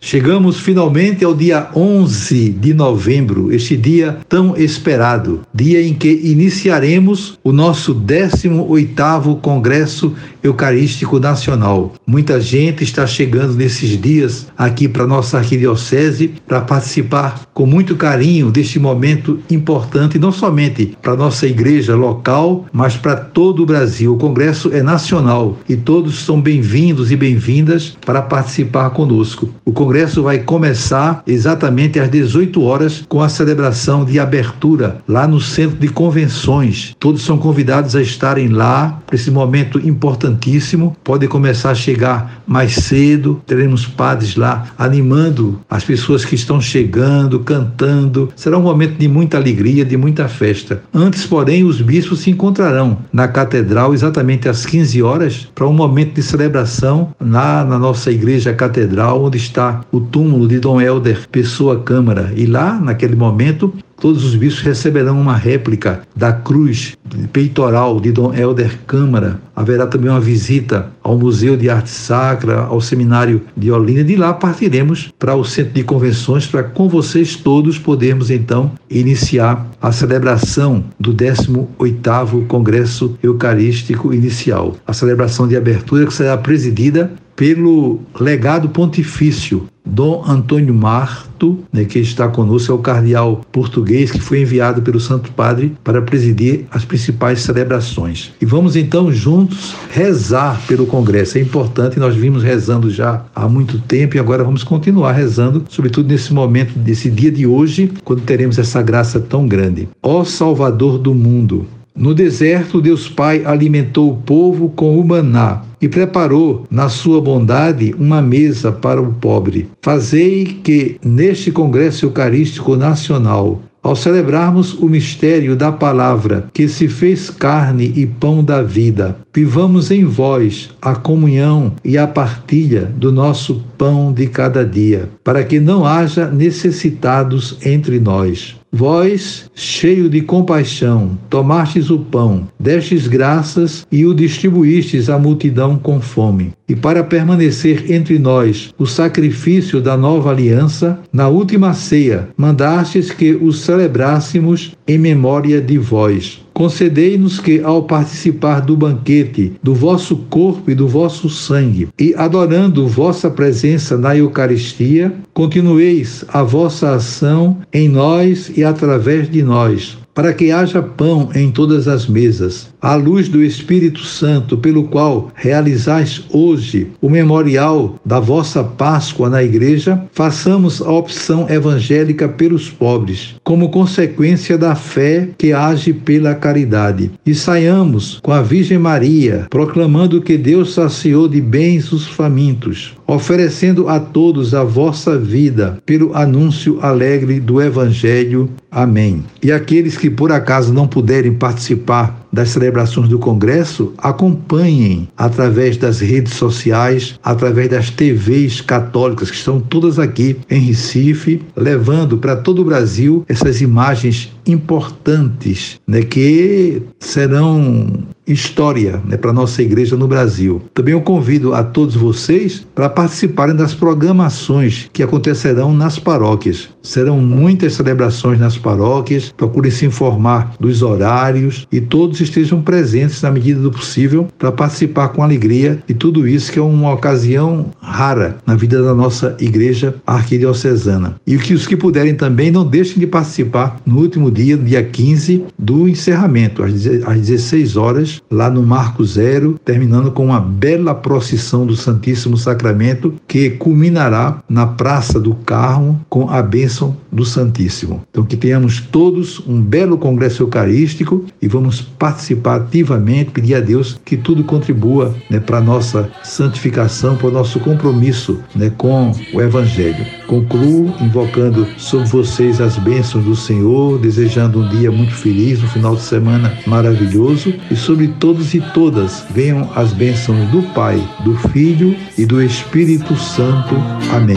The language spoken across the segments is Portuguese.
Chegamos finalmente ao dia 11 de novembro, este dia tão esperado, dia em que iniciaremos o nosso 18º Congresso Eucarístico Nacional. Muita gente está chegando nesses dias aqui para nossa arquidiocese para participar com muito carinho deste momento importante, não somente para nossa igreja local, mas para todo o Brasil. O congresso é nacional e todos são bem-vindos e bem-vindas para participar conosco. O congresso vai começar exatamente às 18 horas com a celebração de abertura lá no centro de convenções. Todos são convidados a estarem lá para esse momento importantíssimo. Pode começar a chegar mais cedo. Teremos padres lá animando as pessoas que estão chegando, cantando. Será um momento de muita alegria, de muita festa. Antes, porém, os bispos se encontrarão na catedral exatamente às 15 horas para um momento de celebração lá na nossa igreja catedral, onde está o túmulo de Dom Helder Pessoa Câmara. E lá, naquele momento, Todos os bispos receberão uma réplica da cruz peitoral de Dom Helder Câmara. Haverá também uma visita ao Museu de Arte Sacra, ao Seminário de Olinda. De lá partiremos para o Centro de Convenções para com vocês todos podermos então iniciar a celebração do 18º Congresso Eucarístico Inicial. A celebração de abertura que será presidida pelo legado pontifício Dom Antônio Marto, né, que está conosco, é o cardeal português que foi enviado pelo Santo Padre para presidir as principais celebrações. E vamos então juntos rezar pelo Congresso. É importante, nós vimos rezando já há muito tempo e agora vamos continuar rezando, sobretudo nesse momento, desse dia de hoje, quando teremos essa graça tão grande. Ó Salvador do mundo, no deserto, Deus Pai alimentou o povo com o maná e preparou, na sua bondade, uma mesa para o pobre. Fazei que, neste Congresso Eucarístico Nacional, ao celebrarmos o mistério da palavra que se fez carne e pão da vida, vivamos em vós a comunhão e a partilha do nosso pão de cada dia, para que não haja necessitados entre nós Vós, cheio de compaixão, tomastes o pão, destes graças e o distribuístes à multidão com fome. E para permanecer entre nós o sacrifício da nova aliança, na última ceia, mandastes que o celebrássemos em memória de vós. Concedei-nos que, ao participar do banquete do vosso corpo e do vosso sangue, e adorando vossa presença na Eucaristia, continueis a vossa ação em nós e através de nós, para que haja pão em todas as mesas, à luz do Espírito Santo, pelo qual realizais hoje o memorial da vossa Páscoa na igreja, façamos a opção evangélica pelos pobres, como consequência da fé que age pela caridade. E saiamos com a Virgem Maria, proclamando que Deus saciou de bens os famintos, oferecendo a todos a vossa vida pelo anúncio alegre do Evangelho. Amém. E aqueles que por acaso não puderem participar das celebrações do Congresso, acompanhem através das redes sociais, através das TVs católicas que estão todas aqui em Recife, levando para todo o Brasil essas imagens importantes, né, que serão história né, para a nossa igreja no Brasil. Também eu convido a todos vocês para participarem das programações que acontecerão nas paróquias. Serão muitas celebrações nas paróquias, procurem se informar dos horários e todos estejam presentes na medida do possível para participar com alegria de tudo isso que é uma ocasião rara na vida da nossa igreja arquidiocesana. E que os que puderem também não deixem de participar no último dia, dia 15, do encerramento, às 16 horas, Lá no Marco Zero, terminando com uma bela procissão do Santíssimo Sacramento que culminará na Praça do Carmo com a bênção do Santíssimo. Então que tenhamos todos um belo congresso eucarístico e vamos participar ativamente, pedir a Deus que tudo contribua né, para a nossa santificação, para o nosso compromisso né, com o Evangelho. Concluo invocando sobre vocês as bênçãos do Senhor, desejando um dia muito feliz, um final de semana maravilhoso e sobre todos e todas venham as bênçãos do Pai, do Filho e do Espírito Santo. Amém.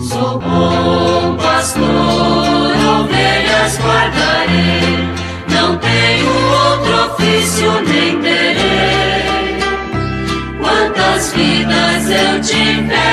Sou bom pastor, ovelhas guardarei, não tenho outro ofício nem terei. Quantas vidas eu tive